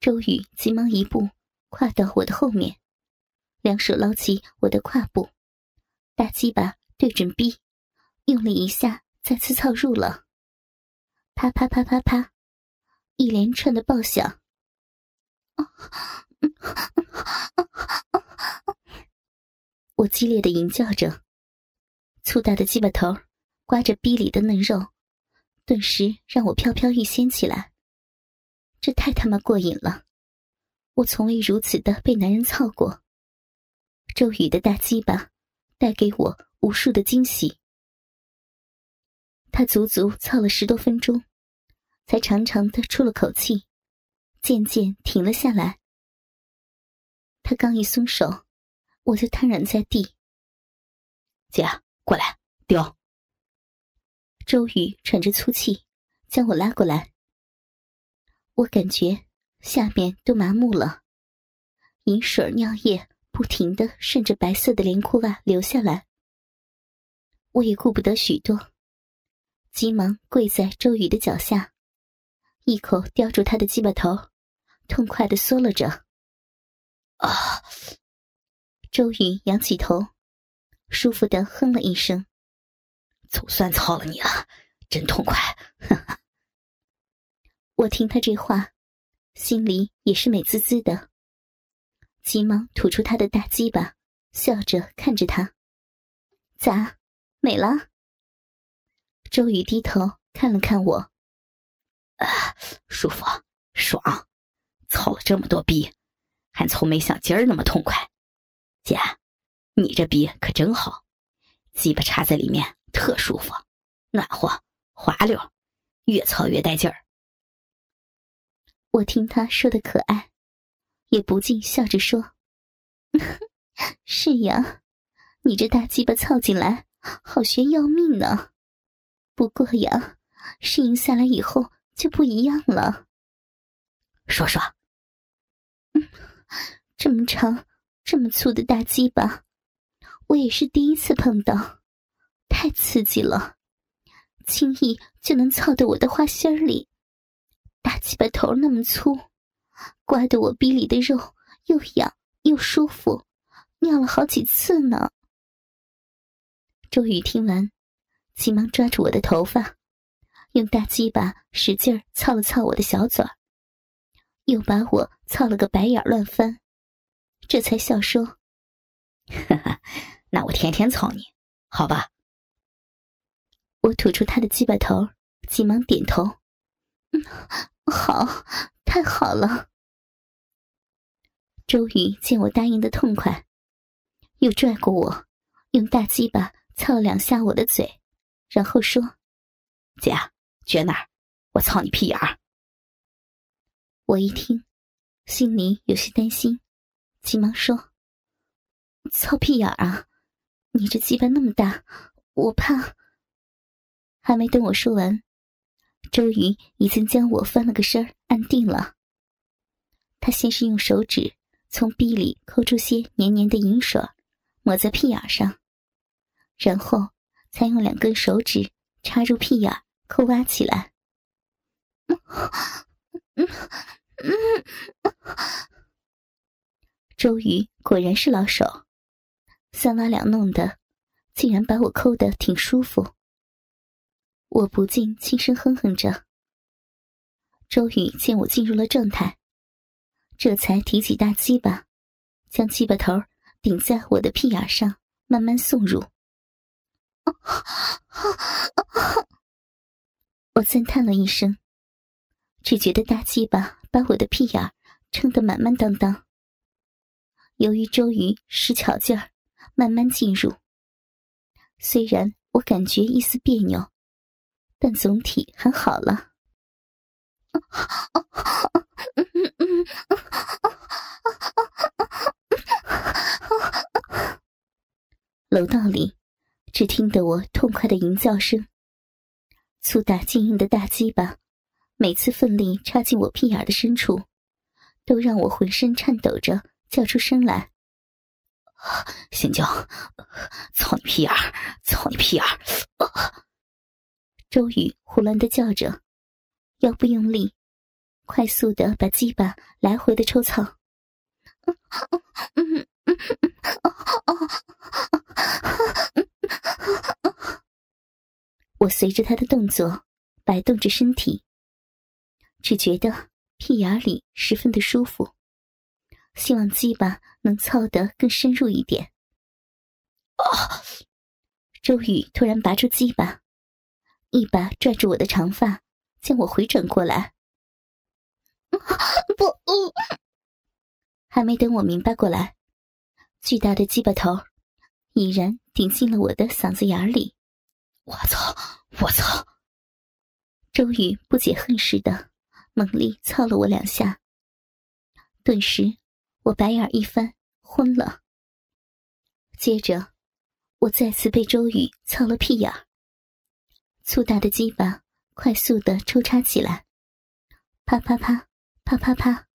周宇急忙一步跨到我的后面，两手捞起我的胯部，大鸡巴对准逼，用力一下，再次操入了。啪啪啪啪啪，一连串的爆响。我激烈的吟叫着，粗大的鸡巴头刮着逼里的嫩肉，顿时让我飘飘欲仙起来。这太他妈过瘾了！我从未如此的被男人操过。周宇的大鸡巴带给我无数的惊喜。他足足操了十多分钟，才长长的出了口气，渐渐停了下来。他刚一松手，我就瘫软在地。姐，过来，丢。周宇喘着粗气，将我拉过来。我感觉下面都麻木了，饮水尿液不停的顺着白色的连裤袜流下来。我也顾不得许多，急忙跪在周宇的脚下，一口叼住他的鸡巴头，痛快的嗦了着。啊！周宇仰起头，舒服的哼了一声：“总算操了你了，真痛快！”我听他这话，心里也是美滋滋的。急忙吐出他的大鸡巴，笑着看着他：“咋，美了？”周宇低头看了看我：“啊，舒服，爽，操了这么多逼，还从没像今儿那么痛快。姐，你这逼可真好，鸡巴插在里面特舒服，暖和滑溜，越操越带劲儿。”我听他说的可爱，也不禁笑着说：“ 是呀，你这大鸡巴操进来，好学要命呢。不过呀，适应下来以后就不一样了。”说说。嗯，这么长、这么粗的大鸡巴，我也是第一次碰到，太刺激了，轻易就能操到我的花心里。大鸡巴头那么粗，刮得我逼里的肉又痒又舒服，尿了好几次呢。周宇听完，急忙抓住我的头发，用大鸡巴使劲操了操我的小嘴儿，又把我操了个白眼乱翻，这才笑说：“哈哈，那我天天操你，好吧？”我吐出他的鸡巴头，急忙点头。嗯，好，太好了。周瑜见我答应的痛快，又拽过我，用大鸡巴操了两下我的嘴，然后说：“姐，撅哪儿？我操你屁眼儿！”我一听，心里有些担心，急忙说：“操屁眼儿啊！你这鸡巴那么大，我怕……”还没等我说完。周瑜已经将我翻了个身儿，按定了。他先是用手指从壁里抠出些黏黏的银水，抹在屁眼上，然后才用两根手指插入屁眼，抠挖起来。周瑜果然是老手，三挖两弄的，竟然把我抠得挺舒服。我不禁轻声哼哼着。周宇见我进入了状态，这才提起大鸡巴，将鸡巴头顶在我的屁眼上，慢慢送入。我赞叹了一声，只觉得大鸡巴把我的屁眼撑得满满当当。由于周瑜使巧劲儿，慢慢进入，虽然我感觉一丝别扭。但总体还好了。楼道里，只听得我痛快的吟叫声。粗大坚硬的大鸡巴，每次奋力插进我屁眼的深处，都让我浑身颤抖着叫出声来。仙娇，操你屁眼操你屁眼周宇胡乱的叫着，腰不用力，快速的把鸡巴来回的抽操。我随着他的动作摆动着身体，只觉得屁眼里十分的舒服，希望鸡巴能操得更深入一点。周宇突然拔出鸡巴，一把拽住我的长发，将我回转过来。不，还没等我明白过来，巨大的鸡巴头已然顶进了我的嗓子眼里。我操！我操！周宇不解恨似的猛力操了我两下，顿时我白眼一翻，昏了。接着，我再次被周宇操了屁眼儿粗大的鸡巴快速的抽插起来，啪啪啪，啪啪啪，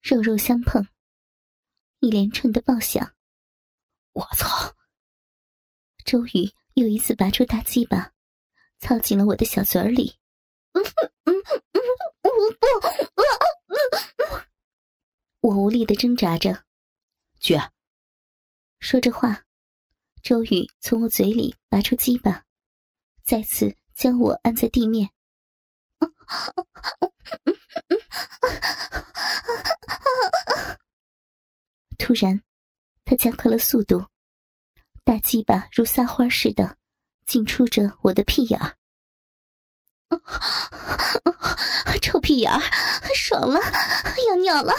肉肉相碰，一连串的爆响。我操！周宇。又一次拔出大鸡巴，操进了我的小嘴里。我无力的挣扎着。绝！说着话，周宇从我嘴里拔出鸡巴，再次将我按在地面。突然，他加快了速度。大鸡巴如撒花似的进出着我的屁眼儿，臭屁眼儿，爽了，要尿了！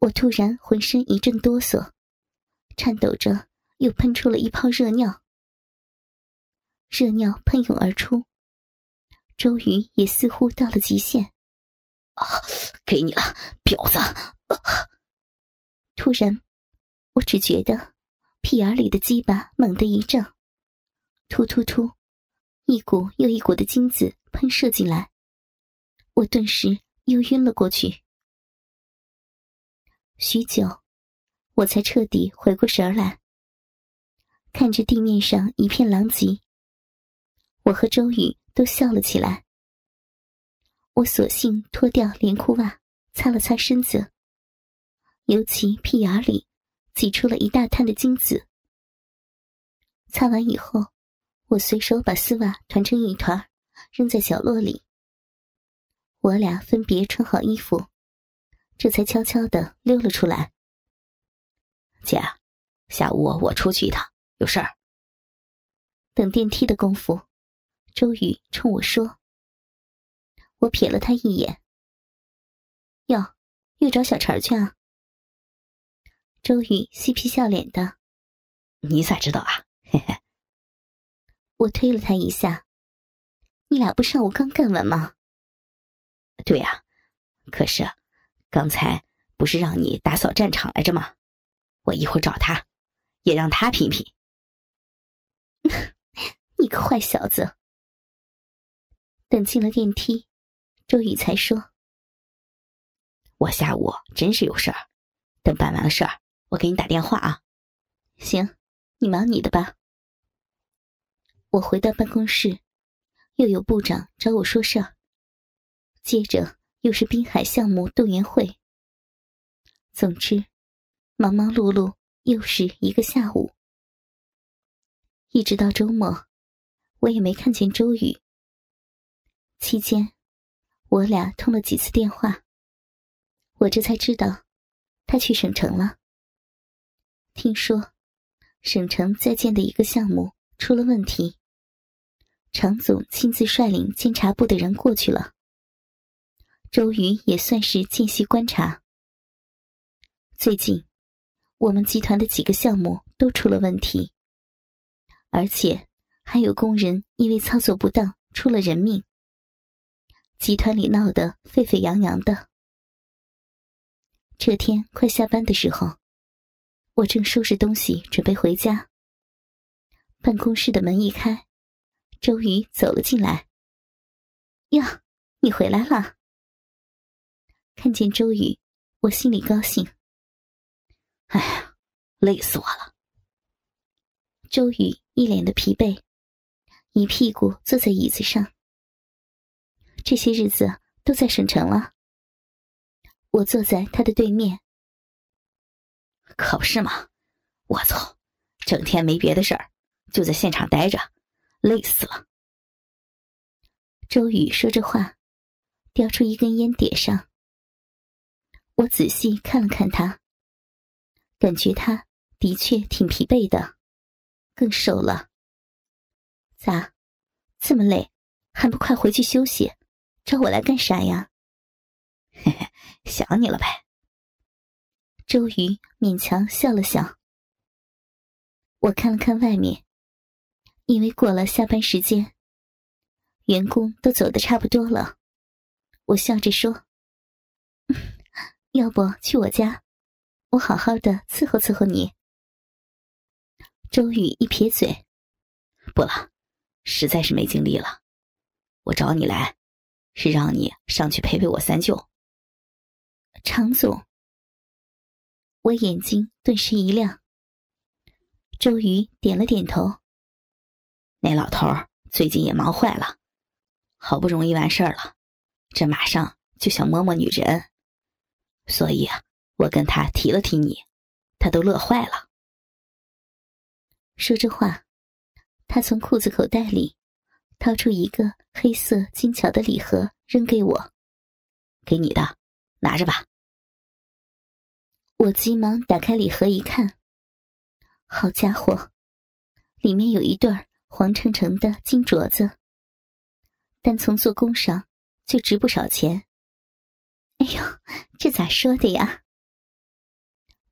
我突然浑身一阵哆嗦，颤抖着又喷出了一泡热尿，热尿喷涌而出。周瑜也似乎到了极限，啊，给你了，婊子！突然。我只觉得屁眼里的鸡巴猛地一胀，突突突，一股又一股的精子喷射进来，我顿时又晕了过去。许久，我才彻底回过神来，看着地面上一片狼藉，我和周宇都笑了起来。我索性脱掉连裤袜，擦了擦身子，尤其屁眼里。挤出了一大滩的精子。擦完以后，我随手把丝袜团成一团，扔在角落里。我俩分别穿好衣服，这才悄悄的溜了出来。姐，下午我出去一趟，有事儿。等电梯的功夫，周宇冲我说：“我瞥了他一眼，哟，又找小陈去啊？”周宇嬉皮笑脸的，你咋知道啊？嘿嘿。我推了他一下，你俩不上午刚干完吗？对呀，可是刚才不是让你打扫战场来着吗？我一会儿找他，也让他品品。你个坏小子！等进了电梯，周宇才说：“我下午真是有事儿，等办完了事儿。”我给你打电话啊，行，你忙你的吧。我回到办公室，又有部长找我说事儿。接着又是滨海项目动员会。总之，忙忙碌碌又是一个下午。一直到周末，我也没看见周宇。期间，我俩通了几次电话，我这才知道，他去省城了。听说，省城在建的一个项目出了问题。常总亲自率领监察部的人过去了。周瑜也算是见习观察。最近，我们集团的几个项目都出了问题，而且还有工人因为操作不当出了人命。集团里闹得沸沸扬扬的。这天快下班的时候。我正收拾东西准备回家，办公室的门一开，周瑜走了进来。呀，你回来了！看见周瑜，我心里高兴。哎呀，累死我了！周瑜一脸的疲惫，一屁股坐在椅子上。这些日子都在省城了。我坐在他的对面。可不是嘛！我操，整天没别的事儿，就在现场待着，累死了。周宇说着话，叼出一根烟点上。我仔细看了看他，感觉他的确挺疲惫的，更瘦了。咋，这么累，还不快回去休息？找我来干啥呀？嘿嘿，想你了呗。周瑜勉强笑了笑。我看了看外面，因为过了下班时间，员工都走的差不多了。我笑着说：“ 要不去我家，我好好的伺候伺候你。”周宇一撇嘴：“不了，实在是没精力了。我找你来，是让你上去陪陪我三舅。”常总。我眼睛顿时一亮。周瑜点了点头。那老头最近也忙坏了，好不容易完事儿了，这马上就想摸摸女人，所以啊，我跟他提了提你，他都乐坏了。说着话，他从裤子口袋里掏出一个黑色精巧的礼盒，扔给我：“给你的，拿着吧。”我急忙打开礼盒一看，好家伙，里面有一对黄澄澄的金镯子，单从做工上就值不少钱。哎呦，这咋说的呀？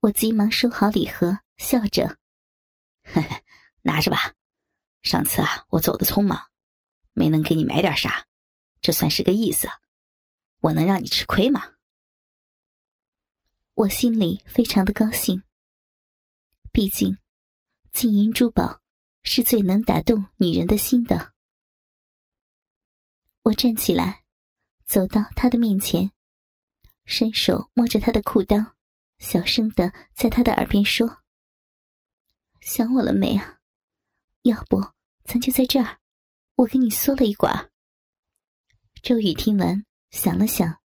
我急忙收好礼盒，笑着：“嘿嘿，拿着吧。上次啊，我走的匆忙，没能给你买点啥，这算是个意思。我能让你吃亏吗？”我心里非常的高兴。毕竟，金银珠宝是最能打动女人的心的。我站起来，走到他的面前，伸手摸着他的裤裆，小声的在他的耳边说：“想我了没啊？要不咱就在这儿，我给你缩了一管。”周宇听完，想了想，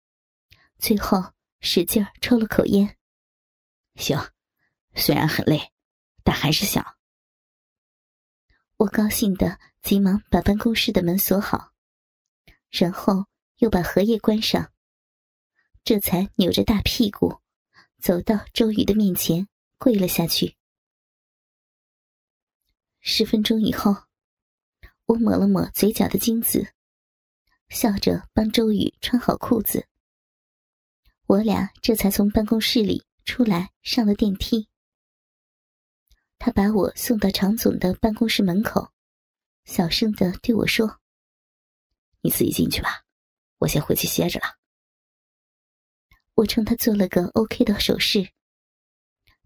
最后。使劲抽了口烟。行，虽然很累，但还是想。我高兴的急忙把办公室的门锁好，然后又把荷叶关上，这才扭着大屁股走到周宇的面前，跪了下去。十分钟以后，我抹了抹嘴角的金子，笑着帮周宇穿好裤子。我俩这才从办公室里出来，上了电梯。他把我送到常总的办公室门口，小声的对我说：“你自己进去吧，我先回去歇着了。”我冲他做了个 OK 的手势。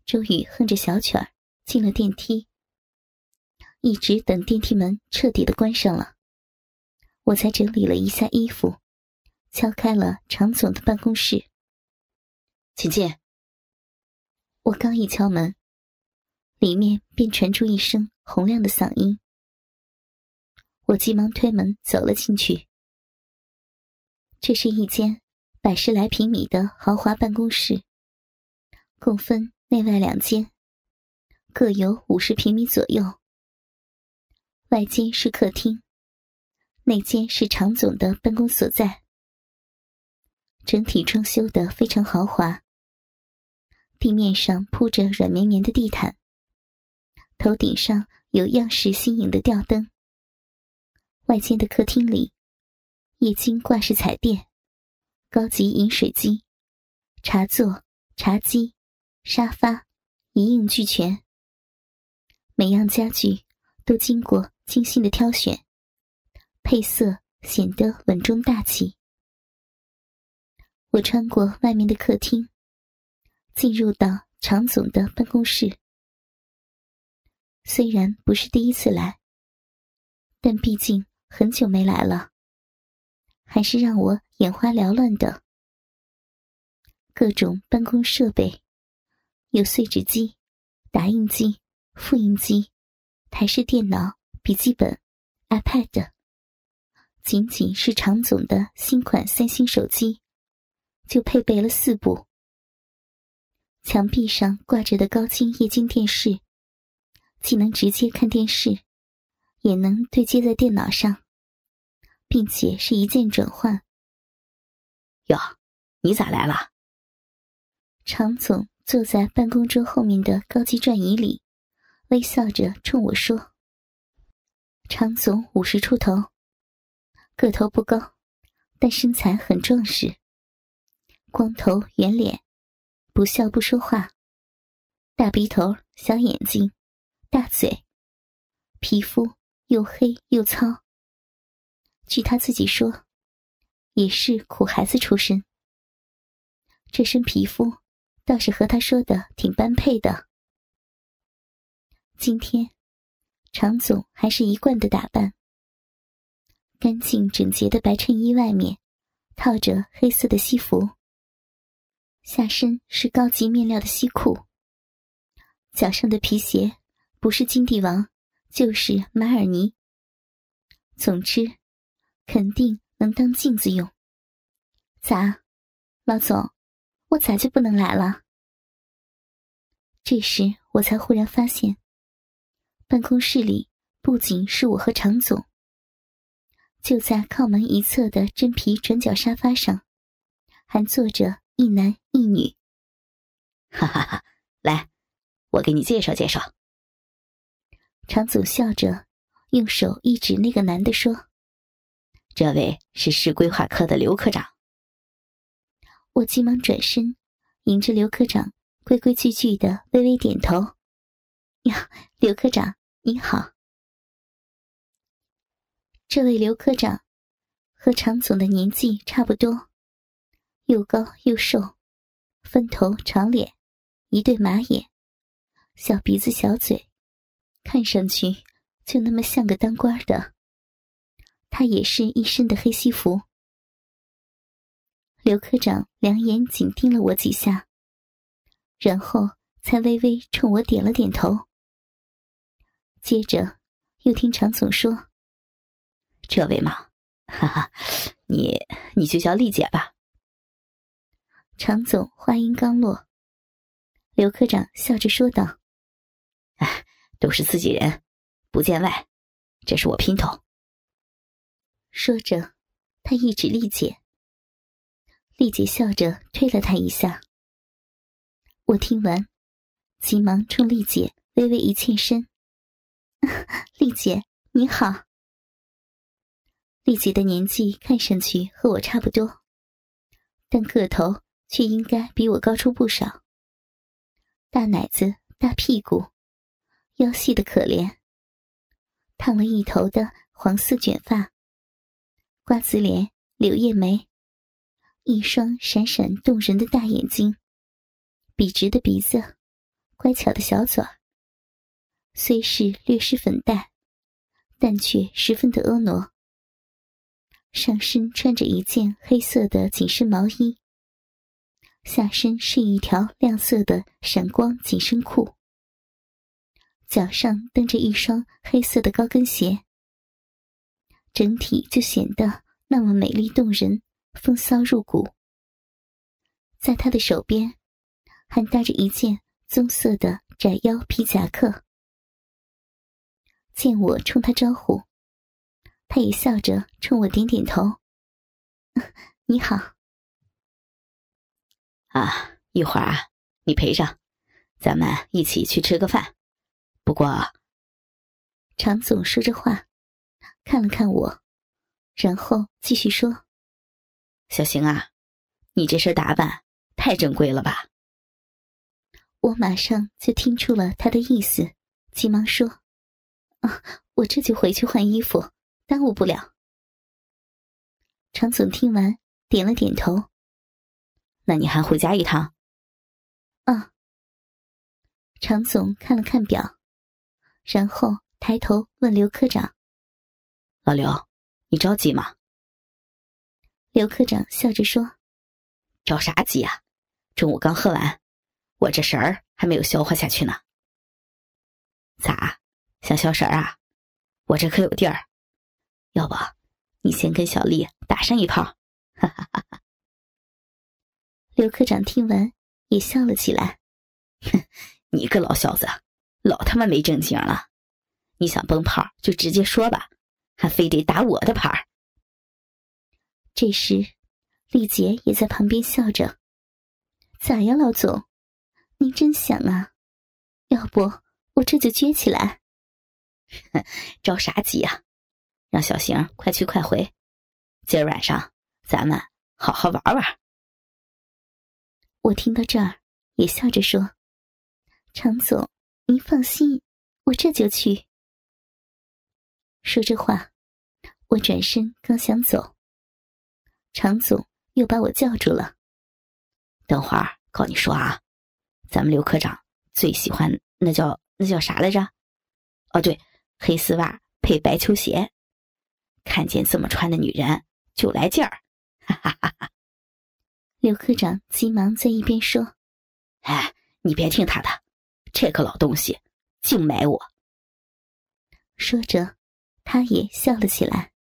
周宇哼着小曲儿进了电梯，一直等电梯门彻底的关上了，我才整理了一下衣服，敲开了常总的办公室。请进。我刚一敲门，里面便传出一声洪亮的嗓音。我急忙推门走了进去。这是一间百十来平米的豪华办公室，共分内外两间，各有五十平米左右。外间是客厅，内间是常总的办公所在。整体装修的非常豪华。地面上铺着软绵绵的地毯，头顶上有样式新颖的吊灯。外间的客厅里，液晶挂式彩电、高级饮水机、茶座、茶几、沙发一应俱全。每样家具都经过精心的挑选，配色显得稳重大气。我穿过外面的客厅。进入到常总的办公室，虽然不是第一次来，但毕竟很久没来了，还是让我眼花缭乱的。各种办公设备，有碎纸机、打印机、复印机、台式电脑、笔记本、iPad，仅仅是常总的新款三星手机，就配备了四部。墙壁上挂着的高清液晶电视，既能直接看电视，也能对接在电脑上，并且是一键转换。哟，你咋来了？常总坐在办公桌后面的高级转椅里，微笑着冲我说：“常总五十出头。”个头不高，但身材很壮实。光头圆脸，不笑不说话，大鼻头、小眼睛、大嘴，皮肤又黑又糙。据他自己说，也是苦孩子出身。这身皮肤倒是和他说的挺般配的。今天，常总还是一贯的打扮。干净整洁的白衬衣外面，套着黑色的西服。下身是高级面料的西裤。脚上的皮鞋不是金帝王，就是马尔尼。总之，肯定能当镜子用。咋，老总，我咋就不能来了？这时我才忽然发现，办公室里不仅是我和常总。就在靠门一侧的真皮转角沙发上，还坐着一男一女。哈哈哈！来，我给你介绍介绍。常总笑着，用手一指那个男的说：“这位是市规划科的刘科长。”我急忙转身，迎着刘科长，规规矩矩的微微点头：“ 呀，刘科长你好。”这位刘科长和常总的年纪差不多，又高又瘦，分头长脸，一对马眼，小鼻子小嘴，看上去就那么像个当官的。他也是一身的黑西服。刘科长两眼紧盯了我几下，然后才微微冲我点了点头。接着又听常总说。这位嘛，哈哈，你你就叫丽姐吧。常总话音刚落，刘科长笑着说道：“哎，都是自己人，不见外，这是我姘头。”说着，他一指丽姐。丽姐笑着推了他一下。我听完，急忙冲丽姐微微一欠身：“ 丽姐，你好。”丽姐的年纪看上去和我差不多，但个头却应该比我高出不少。大奶子、大屁股，腰细的可怜，烫了一头的黄色卷发，瓜子脸、柳叶眉，一双闪闪动人的大眼睛，笔直的鼻子，乖巧的小嘴儿。虽是略施粉黛，但却十分的婀娜。上身穿着一件黑色的紧身毛衣，下身是一条亮色的闪光紧身裤，脚上蹬着一双黑色的高跟鞋，整体就显得那么美丽动人，风骚入骨。在他的手边，还搭着一件棕色的窄腰皮夹克。见我冲他招呼。他也笑着冲我点点头。你好。啊，一会儿啊，你陪着，咱们一起去吃个饭。不过，常总说着话，看了看我，然后继续说：“小邢啊，你这身打扮太正规了吧？”我马上就听出了他的意思，急忙说：“啊，我这就回去换衣服。”耽误不了。常总听完，点了点头。那你还回家一趟？啊。常总看了看表，然后抬头问刘科长：“老刘，你着急吗？”刘科长笑着说：“着啥急啊？中午刚喝完，我这神儿还没有消化下去呢。咋，小小婶儿啊？我这可有地儿。”要不，你先跟小丽打上一炮。哈哈哈哈。刘科长听完也笑了起来。哼，你个老小子，老他妈没正经了！你想崩炮就直接说吧，还非得打我的牌。这时，丽杰也在旁边笑着：“咋呀，老总？您真想啊？要不我这就撅起来？着啥急呀？让小邢快去快回。今儿晚上咱们好好玩玩。”我听到这儿也笑着说：“常总，您放心，我这就去。”说这话，我转身刚想走，常总又把我叫住了：“等会儿告你说啊，咱们刘科长最喜欢那叫那叫啥来着？哦，对，黑丝袜配白球鞋，看见这么穿的女人就来劲儿。”哈哈哈。刘科长急忙在一边说：“哎，你别听他的，这个老东西净买我。”说着，他也笑了起来。